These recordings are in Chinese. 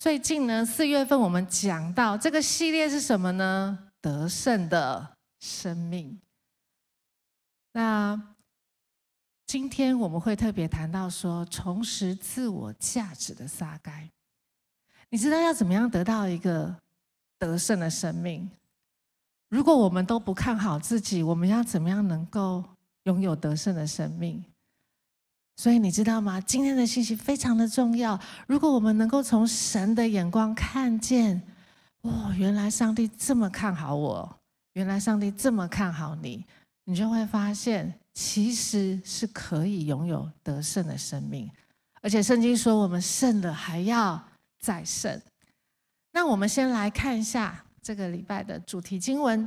最近呢，四月份我们讲到这个系列是什么呢？得胜的生命。那今天我们会特别谈到说，重拾自我价值的撒该。你知道要怎么样得到一个得胜的生命？如果我们都不看好自己，我们要怎么样能够拥有得胜的生命？所以你知道吗？今天的信息非常的重要。如果我们能够从神的眼光看见，哦，原来上帝这么看好我，原来上帝这么看好你，你就会发现，其实是可以拥有得胜的生命。而且圣经说，我们胜了还要再胜。那我们先来看一下。这个礼拜的主题经文，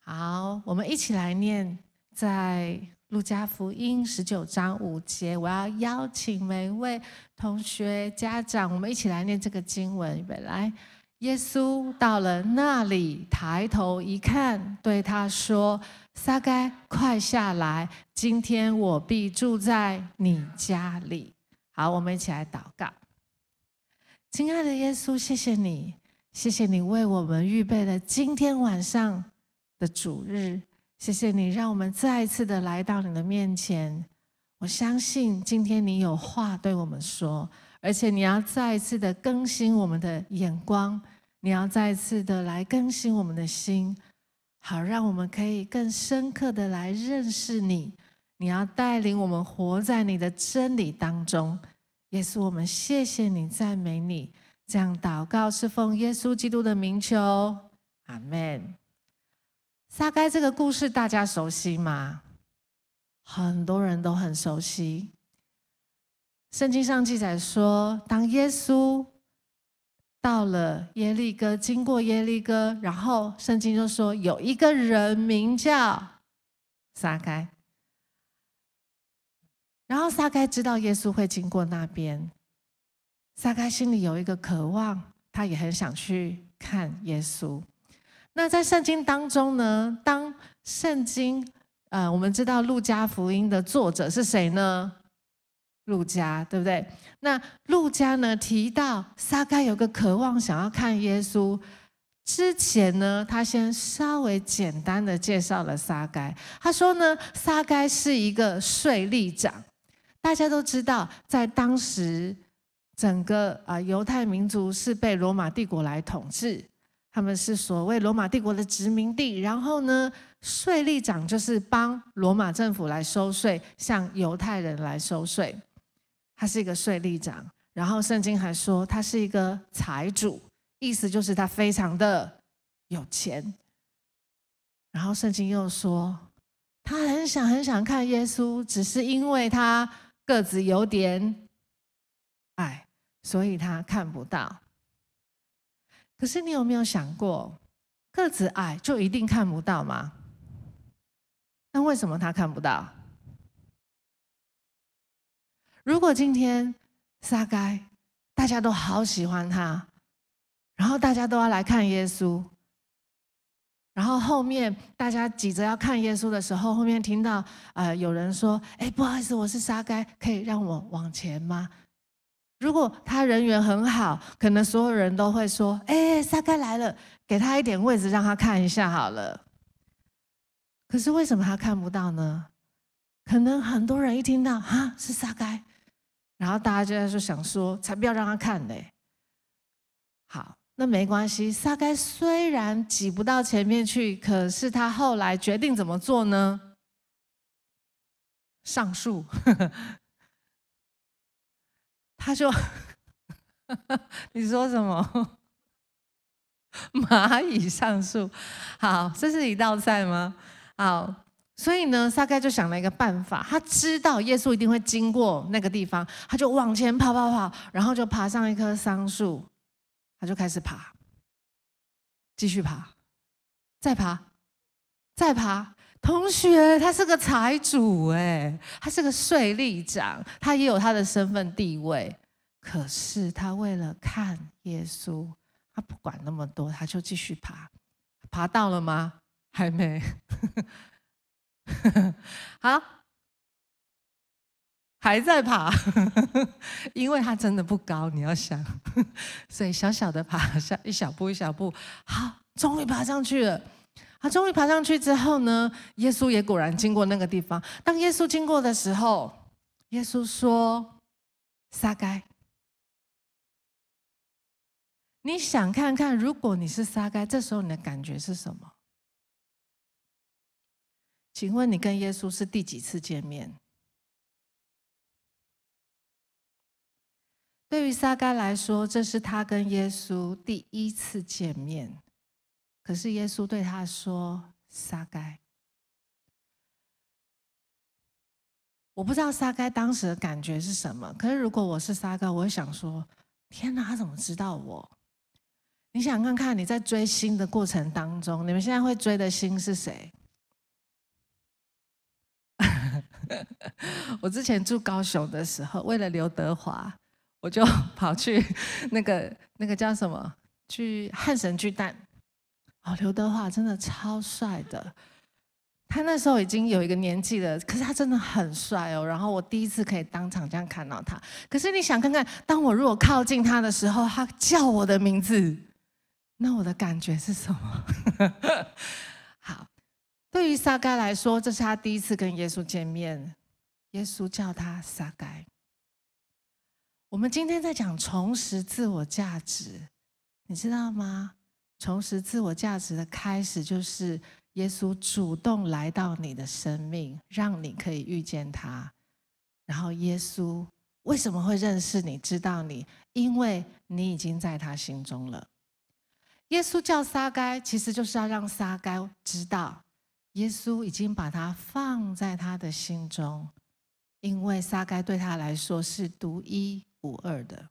好，我们一起来念，在路加福音十九章五节。我要邀请每一位同学、家长，我们一起来念这个经文。预备来，耶稣到了那里，抬头一看，对他说：“撒该，快下来，今天我必住在你家里。”好，我们一起来祷告。亲爱的耶稣，谢谢你。谢谢你为我们预备了今天晚上的主日，谢谢你让我们再一次的来到你的面前。我相信今天你有话对我们说，而且你要再一次的更新我们的眼光，你要再一次的来更新我们的心，好让我们可以更深刻的来认识你。你要带领我们活在你的真理当中，耶稣，我们谢谢你，赞美你。这样祷告是奉耶稣基督的名求，阿门。撒该这个故事大家熟悉吗？很多人都很熟悉。圣经上记载说，当耶稣到了耶利哥，经过耶利哥，然后圣经就说有一个人名叫撒该，然后撒该知道耶稣会经过那边。撒该心里有一个渴望，他也很想去看耶稣。那在圣经当中呢，当圣经，呃，我们知道路加福音的作者是谁呢？路加，对不对？那路加呢提到撒该有个渴望想要看耶稣之前呢，他先稍微简单的介绍了撒该。他说呢，撒该是一个税吏长，大家都知道，在当时。整个啊，犹太民族是被罗马帝国来统治，他们是所谓罗马帝国的殖民地。然后呢，税吏长就是帮罗马政府来收税，向犹太人来收税。他是一个税吏长，然后圣经还说他是一个财主，意思就是他非常的有钱。然后圣经又说，他很想很想看耶稣，只是因为他个子有点矮。所以他看不到。可是你有没有想过，个子矮就一定看不到吗？那为什么他看不到？如果今天撒该大家都好喜欢他，然后大家都要来看耶稣，然后后面大家挤着要看耶稣的时候，后面听到呃有人说：“哎，不好意思，我是撒该，可以让我往前吗？”如果他人缘很好，可能所有人都会说：“哎，撒该来了，给他一点位置，让他看一下好了。”可是为什么他看不到呢？可能很多人一听到“哈，是撒该”，然后大家就在说想说：“才不要让他看嘞。”好，那没关系。撒该虽然挤不到前面去，可是他后来决定怎么做呢？上树。他就，你说什么？蚂蚁上树，好，这是一道菜吗？好，所以呢，撒该就想了一个办法，他知道耶稣一定会经过那个地方，他就往前跑跑跑，然后就爬上一棵桑树，他就开始爬，继续爬，再爬，再爬。同学，他是个财主哎，他是个税吏长，他也有他的身份地位。可是他为了看耶稣，他不管那么多，他就继续爬。爬到了吗？还没。好，还在爬，因为他真的不高，你要想，所以小小的爬，下一小步一小步，好，终于爬上去了。他终于爬上去之后呢，耶稣也果然经过那个地方。当耶稣经过的时候，耶稣说：“撒该，你想看看，如果你是撒该，这时候你的感觉是什么？请问你跟耶稣是第几次见面？”对于撒该来说，这是他跟耶稣第一次见面。可是耶稣对他说：“撒该。”我不知道撒该当时的感觉是什么。可是如果我是撒该，我会想说：“天哪，他怎么知道我？”你想看看你在追星的过程当中，你们现在会追的星是谁？我之前住高雄的时候，为了刘德华。我就 跑去那个那个叫什么，去汉神巨蛋。哦，刘德华真的超帅的，他那时候已经有一个年纪了，可是他真的很帅哦。然后我第一次可以当场这样看到他。可是你想看看，当我如果靠近他的时候，他叫我的名字，那我的感觉是什么？好，对于撒该来说，这是他第一次跟耶稣见面，耶稣叫他撒该。我们今天在讲重拾自我价值，你知道吗？重拾自我价值的开始，就是耶稣主动来到你的生命，让你可以遇见他。然后耶稣为什么会认识你、知道你？因为你已经在他心中了。耶稣叫撒该，其实就是要让撒该知道，耶稣已经把他放在他的心中，因为撒该对他来说是独一无二的，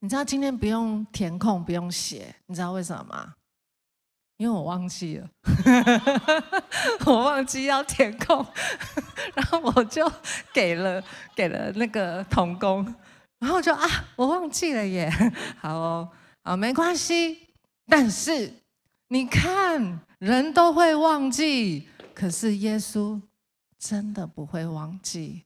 你知道今天不用填空，不用写，你知道为什么吗？因为我忘记了，我忘记要填空，然后我就给了给了那个童工，然后就啊，我忘记了耶，好哦，好，没关系，但是你看，人都会忘记，可是耶稣真的不会忘记。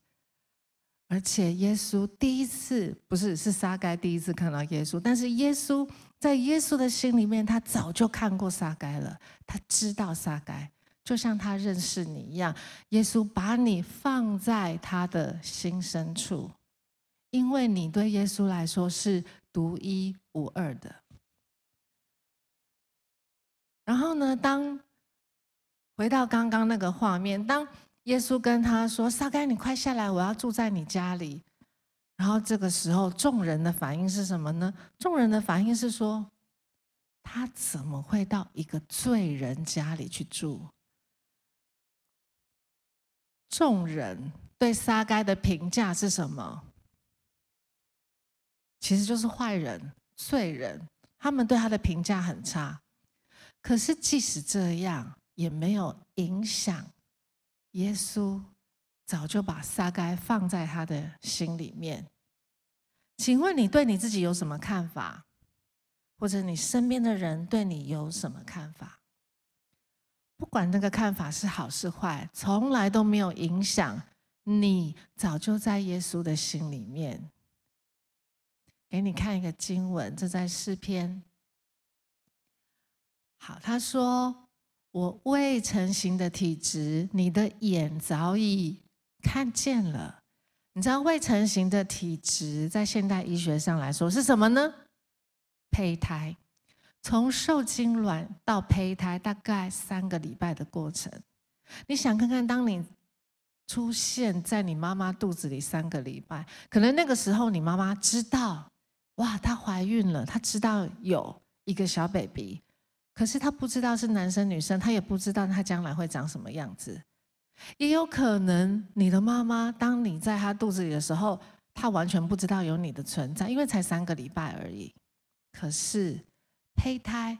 而且耶稣第一次不是，是撒该第一次看到耶稣，但是耶稣在耶稣的心里面，他早就看过撒该了，他知道撒该，就像他认识你一样。耶稣把你放在他的心深处，因为你对耶稣来说是独一无二的。然后呢，当回到刚刚那个画面，当。耶稣跟他说：“撒该，你快下来，我要住在你家里。”然后这个时候，众人的反应是什么呢？众人的反应是说：“他怎么会到一个罪人家里去住？”众人对撒该的评价是什么？其实就是坏人、罪人。他们对他的评价很差。可是即使这样，也没有影响。耶稣早就把撒该放在他的心里面。请问你对你自己有什么看法？或者你身边的人对你有什么看法？不管那个看法是好是坏，从来都没有影响你。早就在耶稣的心里面。给你看一个经文，这在诗篇。好，他说。我未成形的体质，你的眼早已看见了。你知道未成形的体质在现代医学上来说是什么呢？胚胎，从受精卵到胚胎大概三个礼拜的过程。你想看看，当你出现在你妈妈肚子里三个礼拜，可能那个时候你妈妈知道，哇，她怀孕了，她知道有一个小 baby。可是他不知道是男生女生，他也不知道他将来会长什么样子。也有可能你的妈妈，当你在她肚子里的时候，她完全不知道有你的存在，因为才三个礼拜而已。可是胚胎，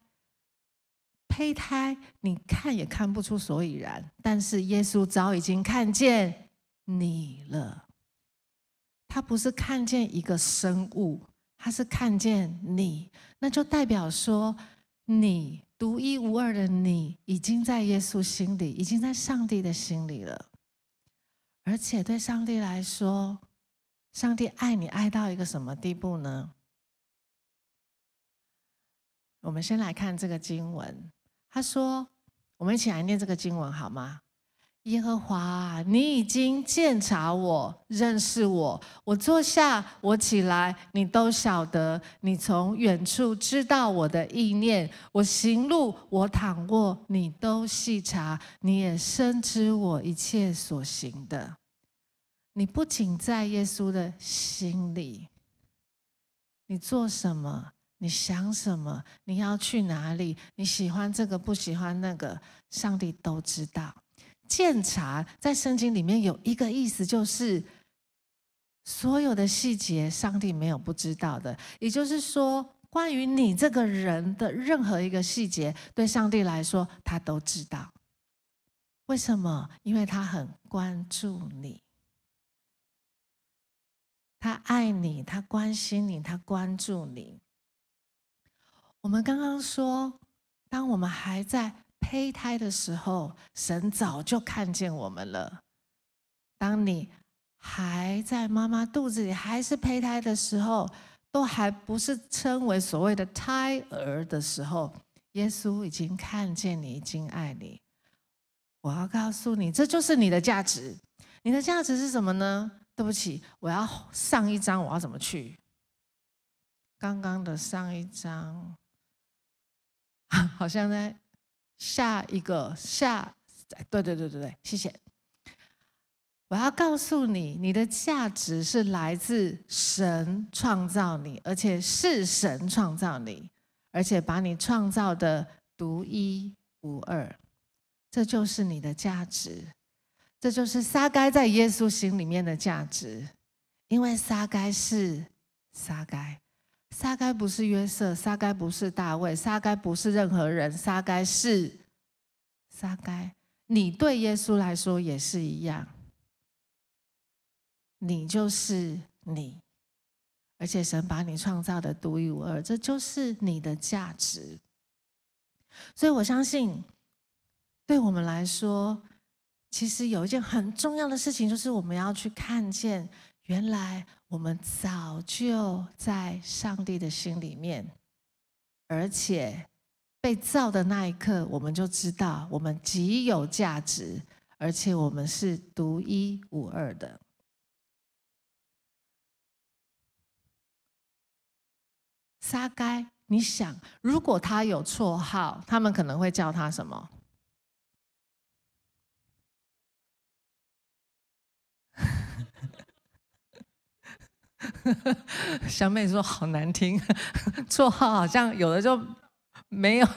胚胎，你看也看不出所以然。但是耶稣早已经看见你了。他不是看见一个生物，他是看见你，那就代表说你。独一无二的你，已经在耶稣心里，已经在上帝的心里了。而且对上帝来说，上帝爱你爱到一个什么地步呢？我们先来看这个经文，他说：“我们一起来念这个经文好吗？”耶和华，你已经鉴察我，认识我。我坐下，我起来，你都晓得。你从远处知道我的意念。我行路，我躺卧，你都细察。你也深知我一切所行的。你不仅在耶稣的心里，你做什么？你想什么？你要去哪里？你喜欢这个，不喜欢那个，上帝都知道。鉴察在圣经里面有一个意思，就是所有的细节，上帝没有不知道的。也就是说，关于你这个人的任何一个细节，对上帝来说，他都知道。为什么？因为他很关注你，他爱你，他关心你，他关注你。我们刚刚说，当我们还在。胚胎的时候，神早就看见我们了。当你还在妈妈肚子里，还是胚胎的时候，都还不是称为所谓的胎儿的时候，耶稣已经看见你，已经爱你。我要告诉你，这就是你的价值。你的价值是什么呢？对不起，我要上一张，我要怎么去？刚刚的上一张，好像在。下一个下，对对对对对，谢谢。我要告诉你，你的价值是来自神创造你，而且是神创造你，而且把你创造的独一无二，这就是你的价值，这就是撒该在耶稣心里面的价值，因为撒该是撒该。撒该不是约瑟，撒该不是大卫，撒该不是任何人，撒该是撒该。你对耶稣来说也是一样，你就是你，而且神把你创造的独一无二，这就是你的价值。所以我相信，对我们来说，其实有一件很重要的事情，就是我们要去看见。原来我们早就在上帝的心里面，而且被造的那一刻，我们就知道我们极有价值，而且我们是独一无二的。撒该，你想，如果他有绰号，他们可能会叫他什么？小美说：“好难听，绰号好像有的就没有。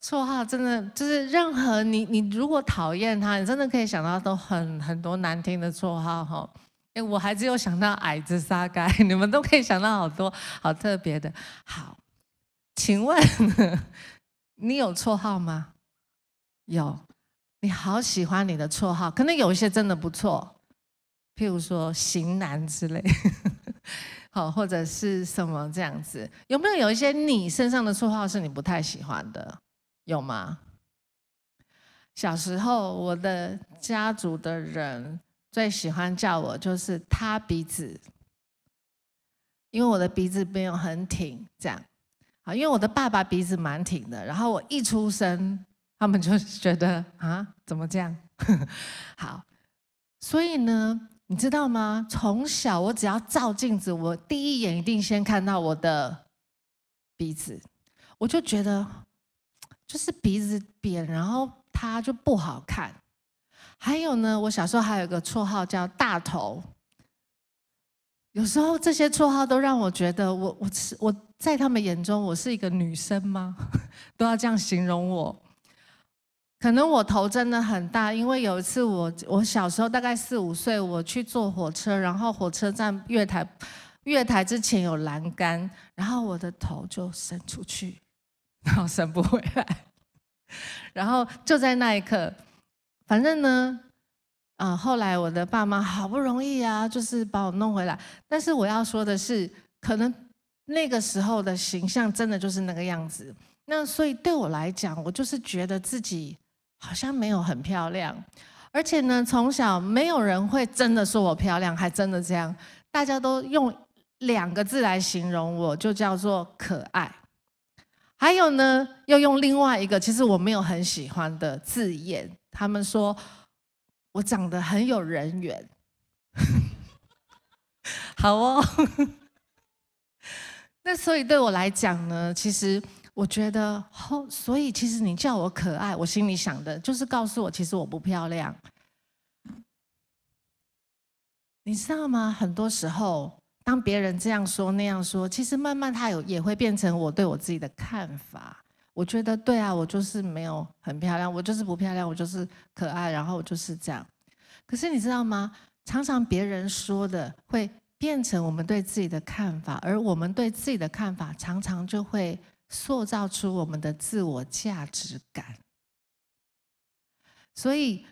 绰号真的就是任何你，你如果讨厌他，你真的可以想到都很很多难听的绰号哈。哎，我还只有想到矮子沙盖，你们都可以想到好多好特别的。好，请问 你有绰号吗？有。”你好喜欢你的绰号，可能有一些真的不错，譬如说“型男”之类，好，或者是什么这样子。有没有有一些你身上的绰号是你不太喜欢的？有吗？小时候，我的家族的人最喜欢叫我就是“塌鼻子”，因为我的鼻子没有很挺，这样。好，因为我的爸爸鼻子蛮挺的，然后我一出生。他们就 觉得啊，怎么这样？好，所以呢，你知道吗？从小我只要照镜子，我第一眼一定先看到我的鼻子，我就觉得就是鼻子扁，然后它就不好看。还有呢，我小时候还有一个绰号叫大头。有时候这些绰号都让我觉得我，我我是我在他们眼中我是一个女生吗？都要这样形容我。可能我头真的很大，因为有一次我我小时候大概四五岁，我去坐火车，然后火车站月台月台之前有栏杆，然后我的头就伸出去，然后伸不回来，然后就在那一刻，反正呢，啊，后来我的爸妈好不容易啊，就是把我弄回来，但是我要说的是，可能那个时候的形象真的就是那个样子，那所以对我来讲，我就是觉得自己。好像没有很漂亮，而且呢，从小没有人会真的说我漂亮，还真的这样，大家都用两个字来形容我，就叫做可爱。还有呢，又用另外一个其实我没有很喜欢的字眼，他们说我长得很有人缘。好哦，那所以对我来讲呢，其实我觉得，后所以其实你叫我可爱，我心里想的就是告诉我，其实我不漂亮。你知道吗？很多时候，当别人这样说那样说，其实慢慢他有也会变成我对我自己的看法。我觉得对啊，我就是没有很漂亮，我就是不漂亮，我就是可爱，然后我就是这样。可是你知道吗？常常别人说的会变成我们对自己的看法，而我们对自己的看法常常就会塑造出我们的自我价值感。所以，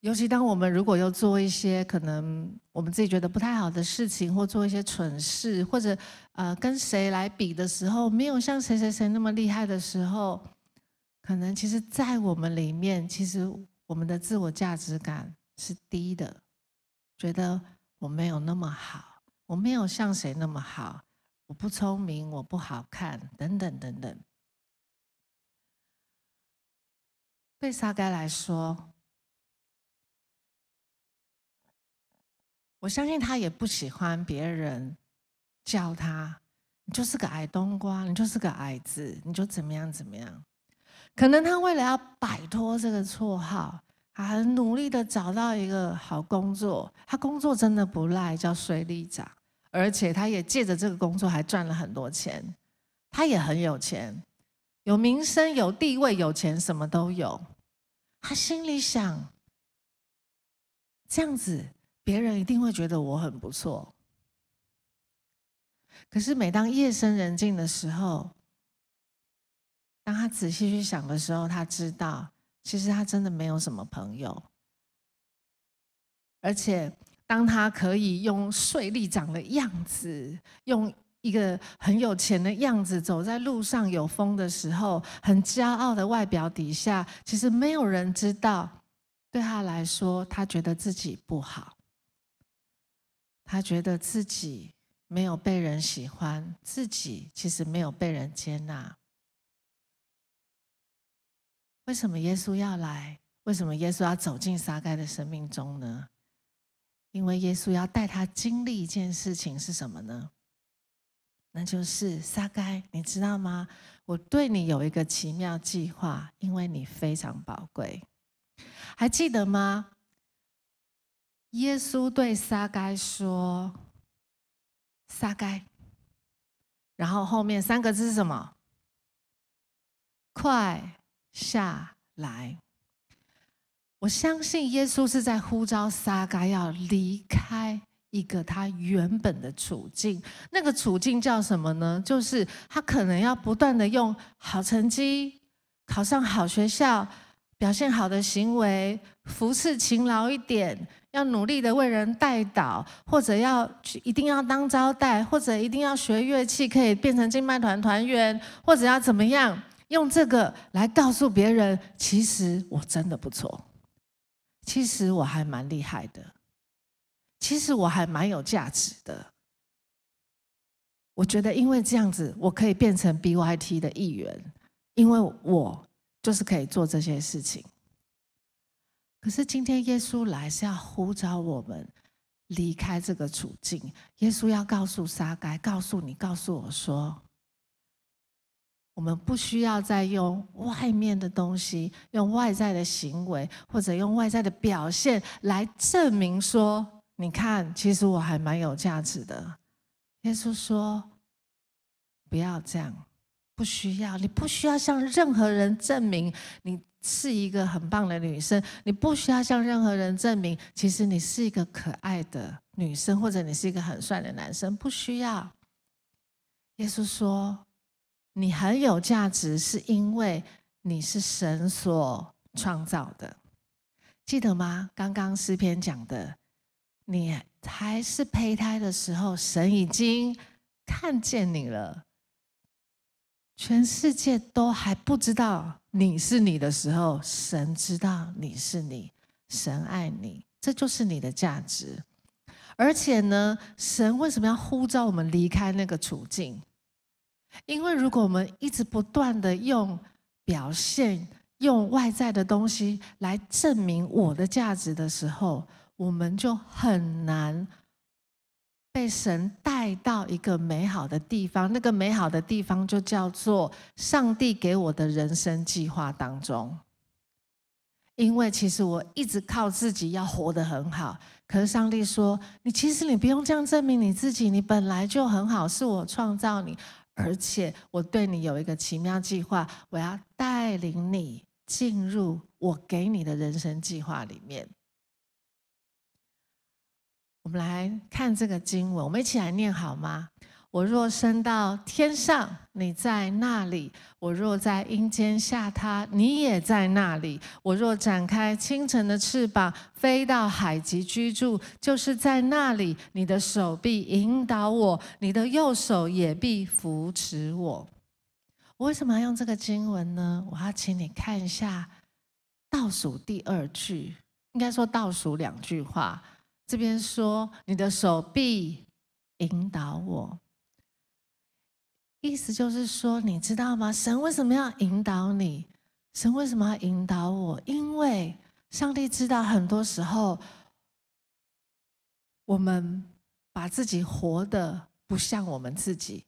尤其当我们如果要做一些可能我们自己觉得不太好的事情，或做一些蠢事，或者呃跟谁来比的时候，没有像谁谁谁那么厉害的时候，可能其实，在我们里面，其实我们的自我价值感是低的。觉得我没有那么好，我没有像谁那么好，我不聪明，我不好看，等等等等。对撒该来说，我相信他也不喜欢别人叫他，你就是个矮冬瓜，你就是个矮子，你就怎么样怎么样。可能他为了要摆脱这个绰号。他很努力的找到一个好工作，他工作真的不赖，叫税吏长，而且他也借着这个工作还赚了很多钱，他也很有钱，有名声、有地位、有钱，什么都有。他心里想，这样子别人一定会觉得我很不错。可是每当夜深人静的时候，当他仔细去想的时候，他知道。其实他真的没有什么朋友，而且当他可以用税吏长的样子，用一个很有钱的样子走在路上有风的时候，很骄傲的外表底下，其实没有人知道，对他来说，他觉得自己不好，他觉得自己没有被人喜欢，自己其实没有被人接纳。为什么耶稣要来？为什么耶稣要走进撒该的生命中呢？因为耶稣要带他经历一件事情是什么呢？那就是撒该，你知道吗？我对你有一个奇妙计划，因为你非常宝贵。还记得吗？耶稣对撒该说：“撒该。”然后后面三个字是什么？快！下来，我相信耶稣是在呼召撒该要离开一个他原本的处境。那个处境叫什么呢？就是他可能要不断的用好成绩、考上好学校、表现好的行为、服侍勤劳一点，要努力的为人代祷，或者要去一定要当招待，或者一定要学乐器可以变成敬拜团团员，或者要怎么样。用这个来告诉别人，其实我真的不错，其实我还蛮厉害的，其实我还蛮有价值的。我觉得，因为这样子，我可以变成 BYT 的一员，因为我就是可以做这些事情。可是今天耶稣来是要呼召我们离开这个处境，耶稣要告诉沙该，告诉你，告诉我说。我们不需要再用外面的东西，用外在的行为，或者用外在的表现来证明说：你看，其实我还蛮有价值的。耶稣说：不要这样，不需要，你不需要向任何人证明你是一个很棒的女生，你不需要向任何人证明，其实你是一个可爱的女生，或者你是一个很帅的男生，不需要。耶稣说。你很有价值，是因为你是神所创造的，记得吗？刚刚诗篇讲的，你还是胚胎的时候，神已经看见你了。全世界都还不知道你是你的时候，神知道你是你，神爱你，这就是你的价值。而且呢，神为什么要呼召我们离开那个处境？因为如果我们一直不断的用表现、用外在的东西来证明我的价值的时候，我们就很难被神带到一个美好的地方。那个美好的地方就叫做上帝给我的人生计划当中。因为其实我一直靠自己要活得很好，可是上帝说：“你其实你不用这样证明你自己，你本来就很好，是我创造你，而且我对你有一个奇妙计划，我要带领你进入我给你的人生计划里面。”我们来看这个经文，我们一起来念好吗？我若升到天上，你在那里；我若在阴间下榻，你也在那里；我若展开清晨的翅膀，飞到海极居住，就是在那里，你的手臂引导我，你的右手也必扶持我。我为什么要用这个经文呢？我要请你看一下倒数第二句，应该说倒数两句话。这边说，你的手臂引导我。意思就是说，你知道吗？神为什么要引导你？神为什么要引导我？因为上帝知道，很多时候我们把自己活得不像我们自己，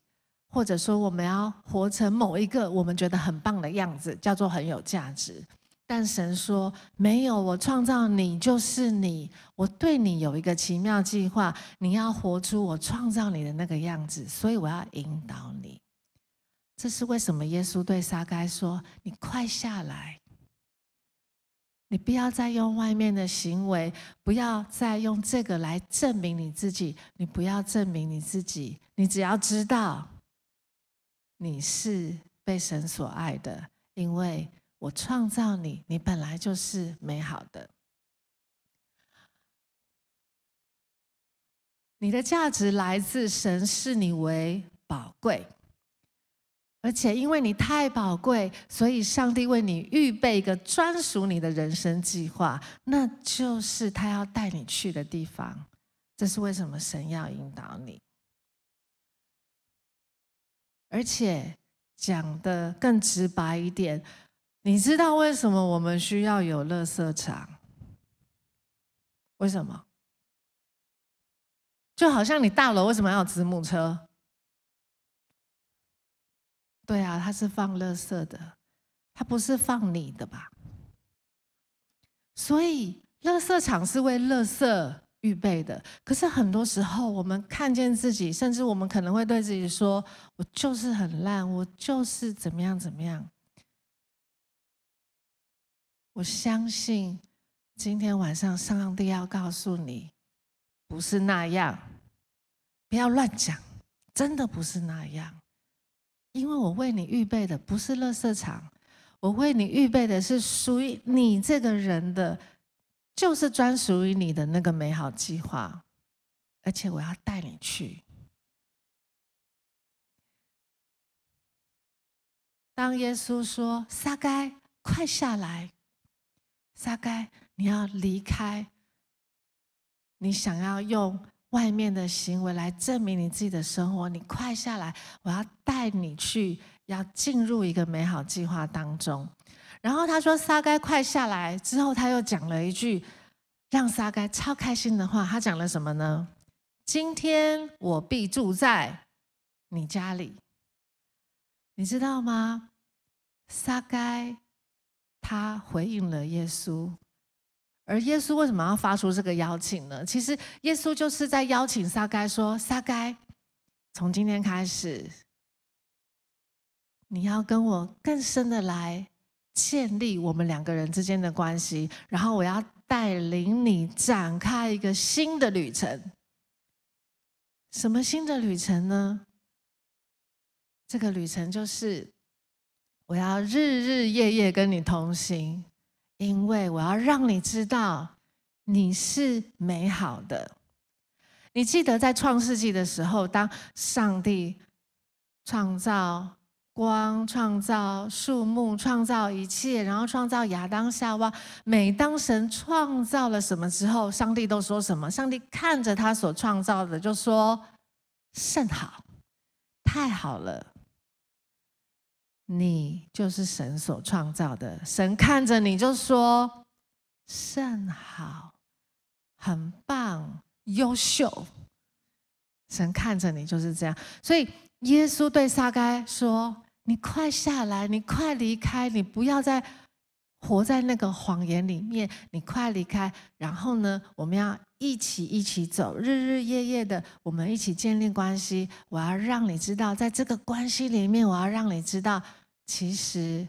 或者说我们要活成某一个我们觉得很棒的样子，叫做很有价值。但神说：“没有，我创造你就是你，我对你有一个奇妙计划，你要活出我创造你的那个样子，所以我要引导你。”这是为什么？耶稣对撒该说：“你快下来，你不要再用外面的行为，不要再用这个来证明你自己。你不要证明你自己，你只要知道你是被神所爱的，因为我创造你，你本来就是美好的。你的价值来自神，视你为宝贵。”而且因为你太宝贵，所以上帝为你预备一个专属你的人生计划，那就是他要带你去的地方。这是为什么神要引导你。而且讲的更直白一点，你知道为什么我们需要有垃圾场？为什么？就好像你大楼为什么要有子母车？对啊，它是放垃圾的，它不是放你的吧？所以，垃圾场是为垃圾预备的。可是很多时候，我们看见自己，甚至我们可能会对自己说：“我就是很烂，我就是怎么样怎么样。”我相信今天晚上上帝要告诉你，不是那样，不要乱讲，真的不是那样。因为我为你预备的不是垃圾场，我为你预备的是属于你这个人的，就是专属于你的那个美好计划，而且我要带你去。当耶稣说：“撒该，快下来！撒该，你要离开，你想要用。”外面的行为来证明你自己的生活，你快下来！我要带你去，要进入一个美好计划当中。然后他说：“撒该快下来！”之后他又讲了一句让撒该超开心的话。他讲了什么呢？今天我必住在你家里，你知道吗？撒该他回应了耶稣。而耶稣为什么要发出这个邀请呢？其实耶稣就是在邀请撒该说：“撒该，从今天开始，你要跟我更深的来建立我们两个人之间的关系，然后我要带领你展开一个新的旅程。什么新的旅程呢？这个旅程就是我要日日夜夜跟你同行。”因为我要让你知道你是美好的。你记得在创世纪的时候，当上帝创造光，创造树木，创造一切，然后创造亚当夏娃。每当神创造了什么之后，上帝都说什么？上帝看着他所创造的，就说：“甚好，太好了。”你就是神所创造的，神看着你就说：“甚好，很棒，优秀。”神看着你就是这样，所以耶稣对撒该说：“你快下来，你快离开，你不要再活在那个谎言里面，你快离开。然后呢，我们要一起一起走，日日夜夜的，我们一起建立关系。我要让你知道，在这个关系里面，我要让你知道，其实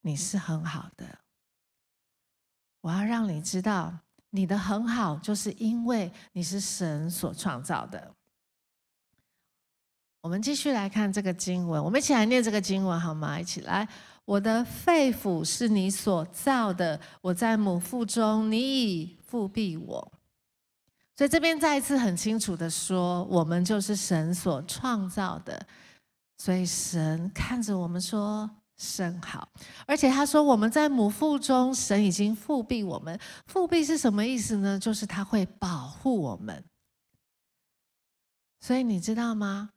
你是很好的。我要让你知道。”你的很好，就是因为你是神所创造的。我们继续来看这个经文，我们一起来念这个经文好吗？一起来，我的肺腑是你所造的，我在母腹中，你已复庇我。所以这边再一次很清楚的说，我们就是神所创造的。所以神看着我们说。甚好，而且他说我们在母腹中，神已经复庇我们。复庇是什么意思呢？就是他会保护我们。所以你知道吗？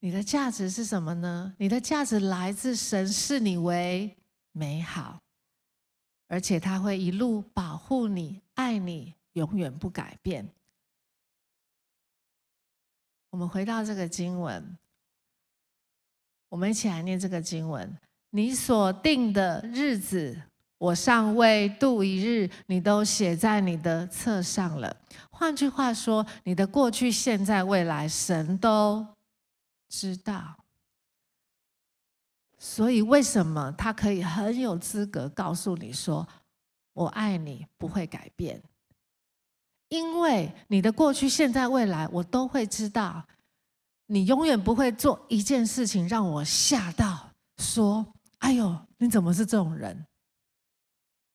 你的价值是什么呢？你的价值来自神视你为美好，而且他会一路保护你、爱你，永远不改变。我们回到这个经文。我们一起来念这个经文：你所定的日子，我尚未度一日，你都写在你的册上了。换句话说，你的过去、现在、未来，神都知道。所以，为什么他可以很有资格告诉你说：“我爱你，不会改变？”因为你的过去、现在、未来，我都会知道。你永远不会做一件事情让我吓到，说：“哎呦，你怎么是这种人？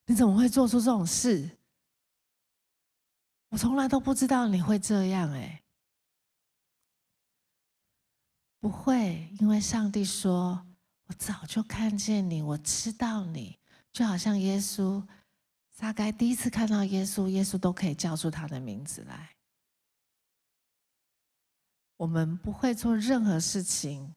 你怎么会做出这种事？我从来都不知道你会这样。”哎，不会，因为上帝说：“我早就看见你，我知道你。”就好像耶稣，撒该第一次看到耶稣，耶稣都可以叫出他的名字来。我们不会做任何事情，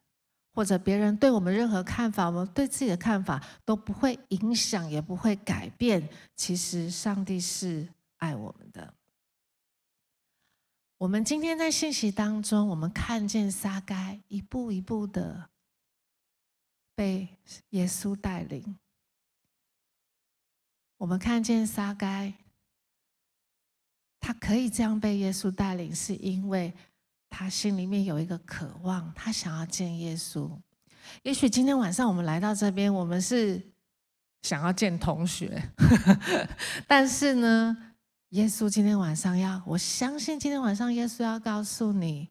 或者别人对我们任何看法，我们对自己的看法都不会影响，也不会改变。其实上帝是爱我们的。我们今天在信息当中，我们看见撒该一步一步的被耶稣带领。我们看见撒该，他可以这样被耶稣带领，是因为。他心里面有一个渴望，他想要见耶稣。也许今天晚上我们来到这边，我们是想要见同学，但是呢，耶稣今天晚上要，我相信今天晚上耶稣要告诉你，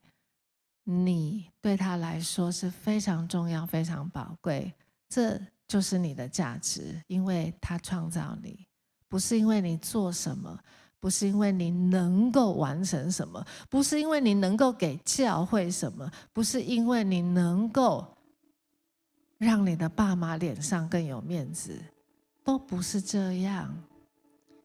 你对他来说是非常重要、非常宝贵，这就是你的价值，因为他创造你，不是因为你做什么。不是因为你能够完成什么，不是因为你能够给教会什么，不是因为你能够让你的爸妈脸上更有面子，都不是这样。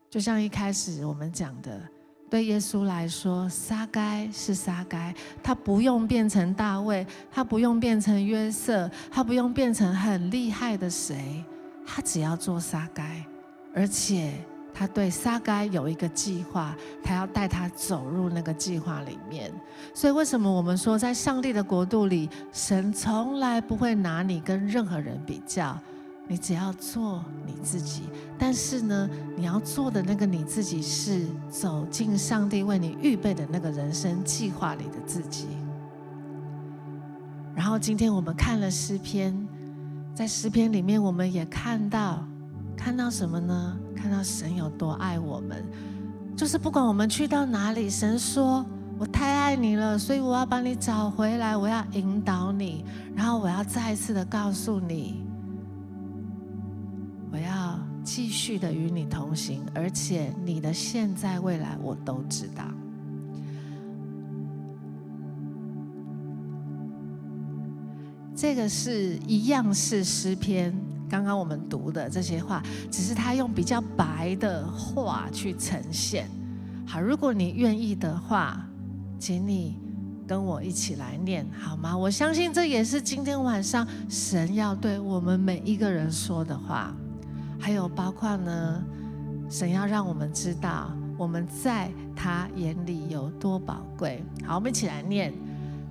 就像一开始我们讲的，对耶稣来说，撒该是撒该，他不用变成大卫，他不用变成约瑟，他不用变成很厉害的谁，他只要做撒该，而且。他对撒该有一个计划，他要带他走入那个计划里面。所以，为什么我们说，在上帝的国度里，神从来不会拿你跟任何人比较，你只要做你自己。但是呢，你要做的那个你自己，是走进上帝为你预备的那个人生计划里的自己。然后，今天我们看了诗篇，在诗篇里面，我们也看到。看到什么呢？看到神有多爱我们，就是不管我们去到哪里，神说：“我太爱你了，所以我要把你找回来，我要引导你，然后我要再一次的告诉你，我要继续的与你同行，而且你的现在未来我都知道。”这个是一样是诗篇，刚刚我们读的这些话，只是他用比较白的话去呈现。好，如果你愿意的话，请你跟我一起来念好吗？我相信这也是今天晚上神要对我们每一个人说的话，还有包括呢，神要让我们知道我们在他眼里有多宝贵。好，我们一起来念：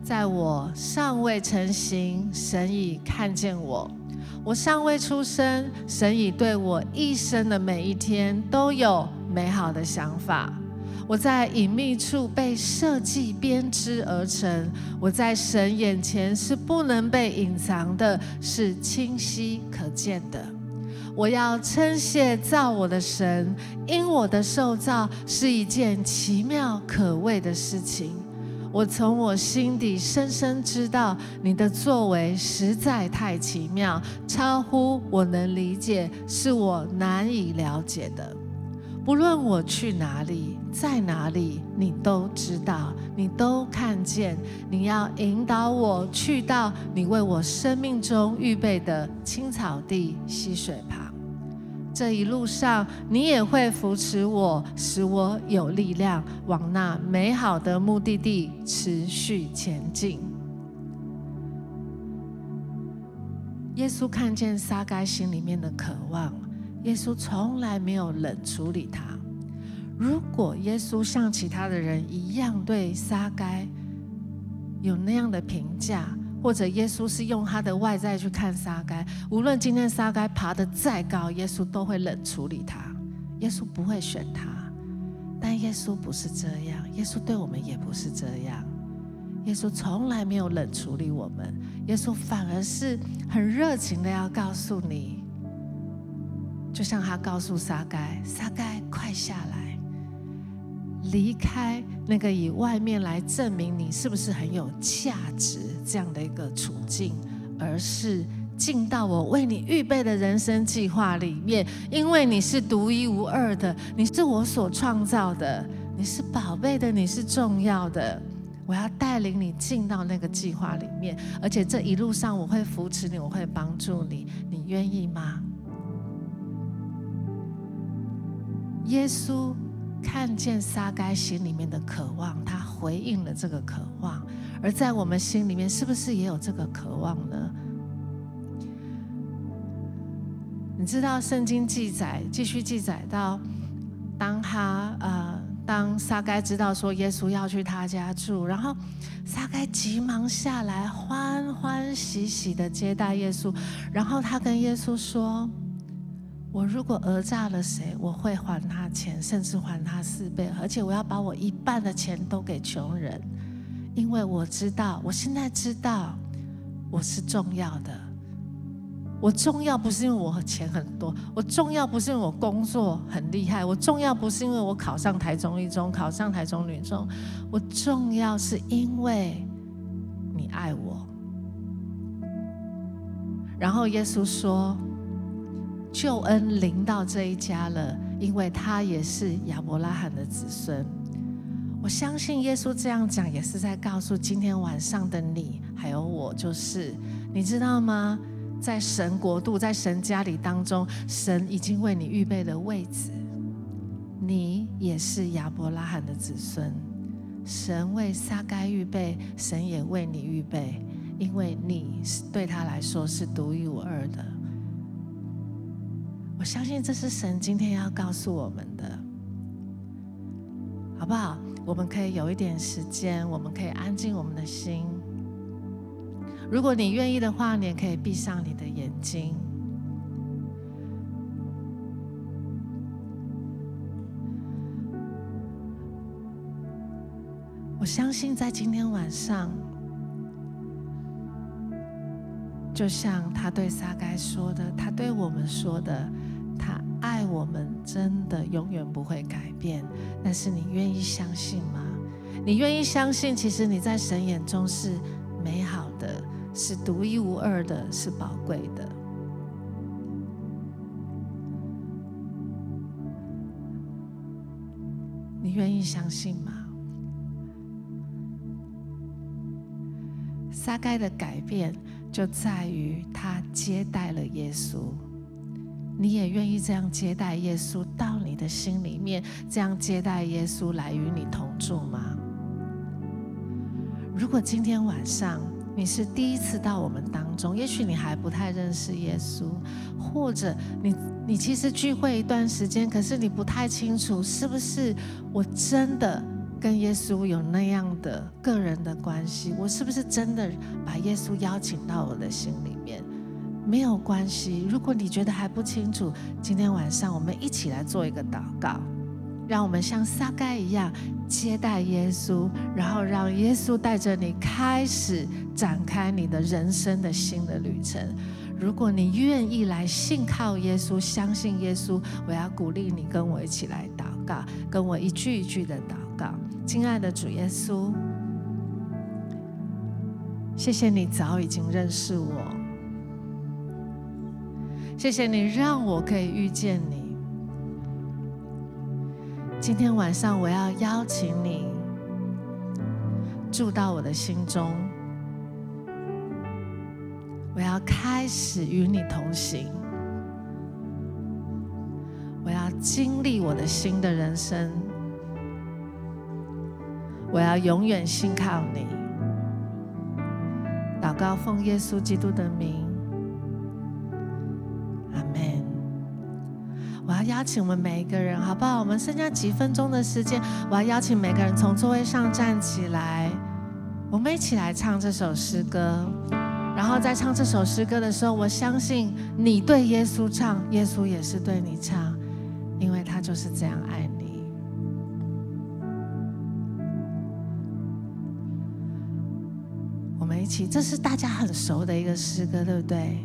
在我尚未成形，神已看见我；我尚未出生，神已对我一生的每一天都有美好的想法。我在隐秘处被设计编织而成，我在神眼前是不能被隐藏的，是清晰可见的。我要称谢造我的神，因我的受造是一件奇妙可畏的事情。我从我心底深深知道，你的作为实在太奇妙，超乎我能理解，是我难以了解的。不论我去哪里，在哪里，你都知道，你都看见。你要引导我去到你为我生命中预备的青草地、溪水旁。这一路上，你也会扶持我，使我有力量往那美好的目的地持续前进。耶稣看见撒该心里面的渴望。耶稣从来没有冷处理他。如果耶稣像其他的人一样对撒该有那样的评价，或者耶稣是用他的外在去看沙该，无论今天沙该爬得再高，耶稣都会冷处理他。耶稣不会选他。但耶稣不是这样，耶稣对我们也不是这样。耶稣从来没有冷处理我们，耶稣反而是很热情的要告诉你。就像他告诉沙该：“沙该，快下来，离开那个以外面来证明你是不是很有价值这样的一个处境，而是进到我为你预备的人生计划里面。因为你是独一无二的，你是我所创造的，你是宝贝的，你是重要的。我要带领你进到那个计划里面，而且这一路上我会扶持你，我会帮助你。你愿意吗？”耶稣看见撒该心里面的渴望，他回应了这个渴望。而在我们心里面，是不是也有这个渴望呢？你知道圣经记载，继续记载到，当他呃，当撒该知道说耶稣要去他家住，然后撒该急忙下来，欢欢喜喜的接待耶稣，然后他跟耶稣说。我如果讹诈了谁，我会还他钱，甚至还他四倍，而且我要把我一半的钱都给穷人，因为我知道，我现在知道我是重要的。我重要不是因为我钱很多，我重要不是因为我工作很厉害，我重要不是因为我考上台中一中，考上台中女中，我重要是因为你爱我。然后耶稣说。救恩临到这一家了，因为他也是亚伯拉罕的子孙。我相信耶稣这样讲，也是在告诉今天晚上的你，还有我，就是你知道吗？在神国度，在神家里当中，神已经为你预备了位置。你也是亚伯拉罕的子孙，神为撒该预备，神也为你预备，因为你是对他来说是独一无二的。我相信这是神今天要告诉我们的，好不好？我们可以有一点时间，我们可以安静我们的心。如果你愿意的话，你也可以闭上你的眼睛。我相信在今天晚上，就像他对撒该说的，他对我们说的。他爱我们，真的永远不会改变。但是你愿意相信吗？你愿意相信，其实你在神眼中是美好的，是独一无二的，是宝贵的。你愿意相信吗？撒该的改变，就在于他接待了耶稣。你也愿意这样接待耶稣到你的心里面，这样接待耶稣来与你同住吗？如果今天晚上你是第一次到我们当中，也许你还不太认识耶稣，或者你你其实聚会一段时间，可是你不太清楚是不是我真的跟耶稣有那样的个人的关系，我是不是真的把耶稣邀请到我的心里面？没有关系，如果你觉得还不清楚，今天晚上我们一起来做一个祷告。让我们像撒该一样接待耶稣，然后让耶稣带着你开始展开你的人生的新的旅程。如果你愿意来信靠耶稣，相信耶稣，我要鼓励你跟我一起来祷告，跟我一句一句的祷告。亲爱的主耶稣，谢谢你早已经认识我，谢谢你让我可以遇见你。今天晚上，我要邀请你住到我的心中。我要开始与你同行。我要经历我的新的人生。我要永远信靠你。祷告，奉耶稣基督的名。阿门。我要邀请我们每一个人，好不好？我们剩下几分钟的时间，我要邀请每个人从座位上站起来，我们一起来唱这首诗歌。然后在唱这首诗歌的时候，我相信你对耶稣唱，耶稣也是对你唱，因为他就是这样爱你。一起，这是大家很熟的一个诗歌，对不对？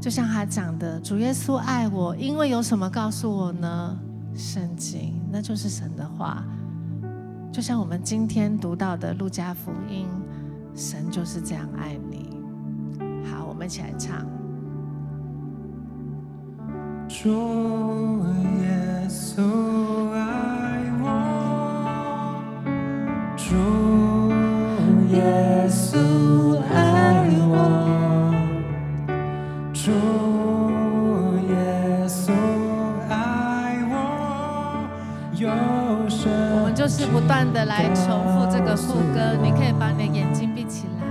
就像他讲的，主耶稣爱我，因为有什么告诉我呢？圣经，那就是神的话。就像我们今天读到的路加福音，神就是这样爱你。好，我们一起来唱。主耶稣不断的来重复这个副歌，你可以把你的眼睛闭起来。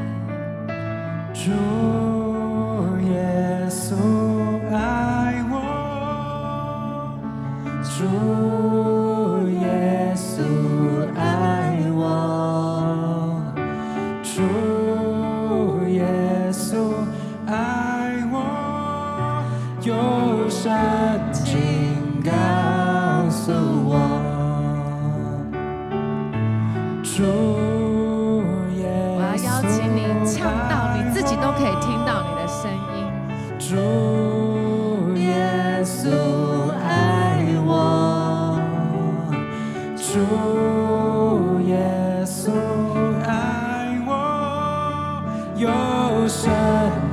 有圣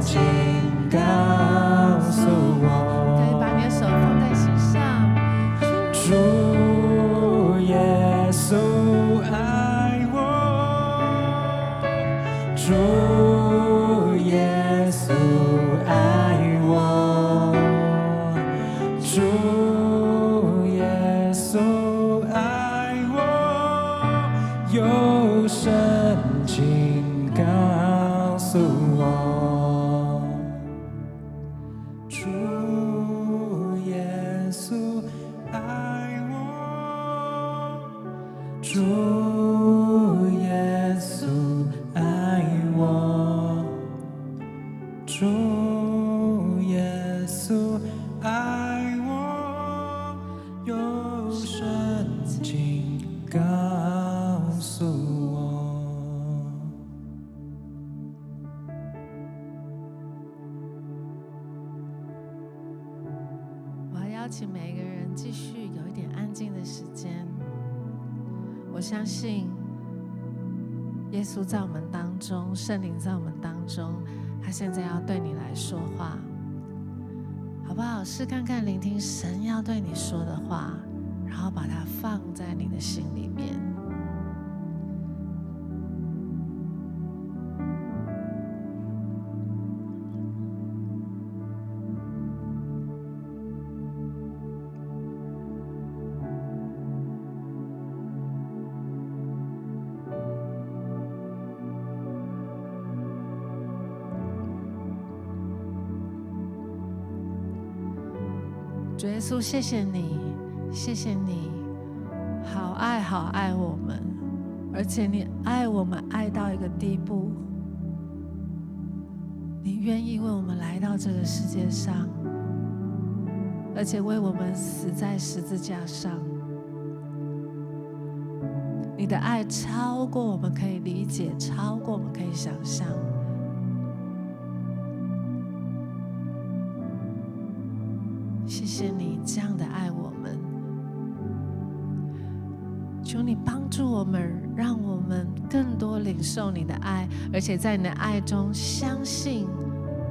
经告。好不好？试看看聆听神要对你说的话，然后把它放在你的心里面。谢谢你，谢谢你，好爱好爱我们，而且你爱我们爱到一个地步，你愿意为我们来到这个世界上，而且为我们死在十字架上。你的爱超过我们可以理解，超过我们可以想象。助我们，让我们更多领受你的爱，而且在你的爱中相信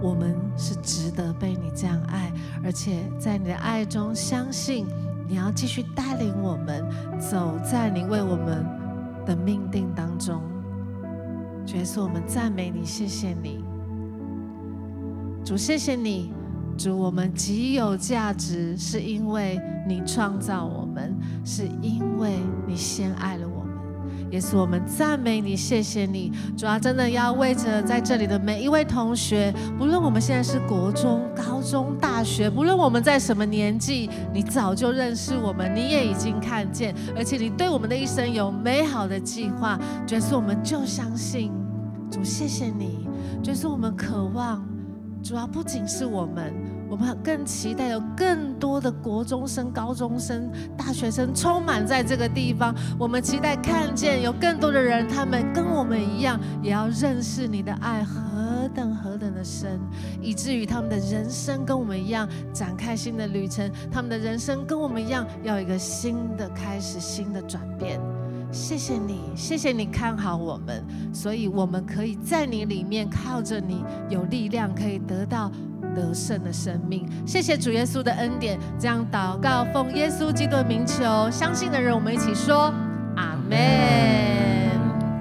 我们是值得被你这样爱，而且在你的爱中相信你要继续带领我们走在你为我们的命定当中，主耶稣，我们赞美你，谢谢你，主，谢谢你，主，我们极有价值，是因为你创造我们，是因为你先爱了。耶稣，我们赞美你，谢谢你。主要真的要为着在这里的每一位同学，不论我们现在是国中、高中、大学，不论我们在什么年纪，你早就认识我们，你也已经看见，而且你对我们的一生有美好的计划。耶稣，我们就相信。主，谢谢你。就是，我们渴望。主要不仅是我们，我们更期待有更多的国中生、高中生、大学生充满在这个地方。我们期待看见有更多的人，他们跟我们一样，也要认识你的爱何等何等的深，以至于他们的人生跟我们一样展开新的旅程，他们的人生跟我们一样要一个新的开始、新的转变。谢谢你，谢谢你看好我们，所以我们可以在你里面靠着你有力量，可以得到得胜的生命。谢谢主耶稣的恩典，这样祷告奉耶稣基督的名求，相信的人我们一起说阿门。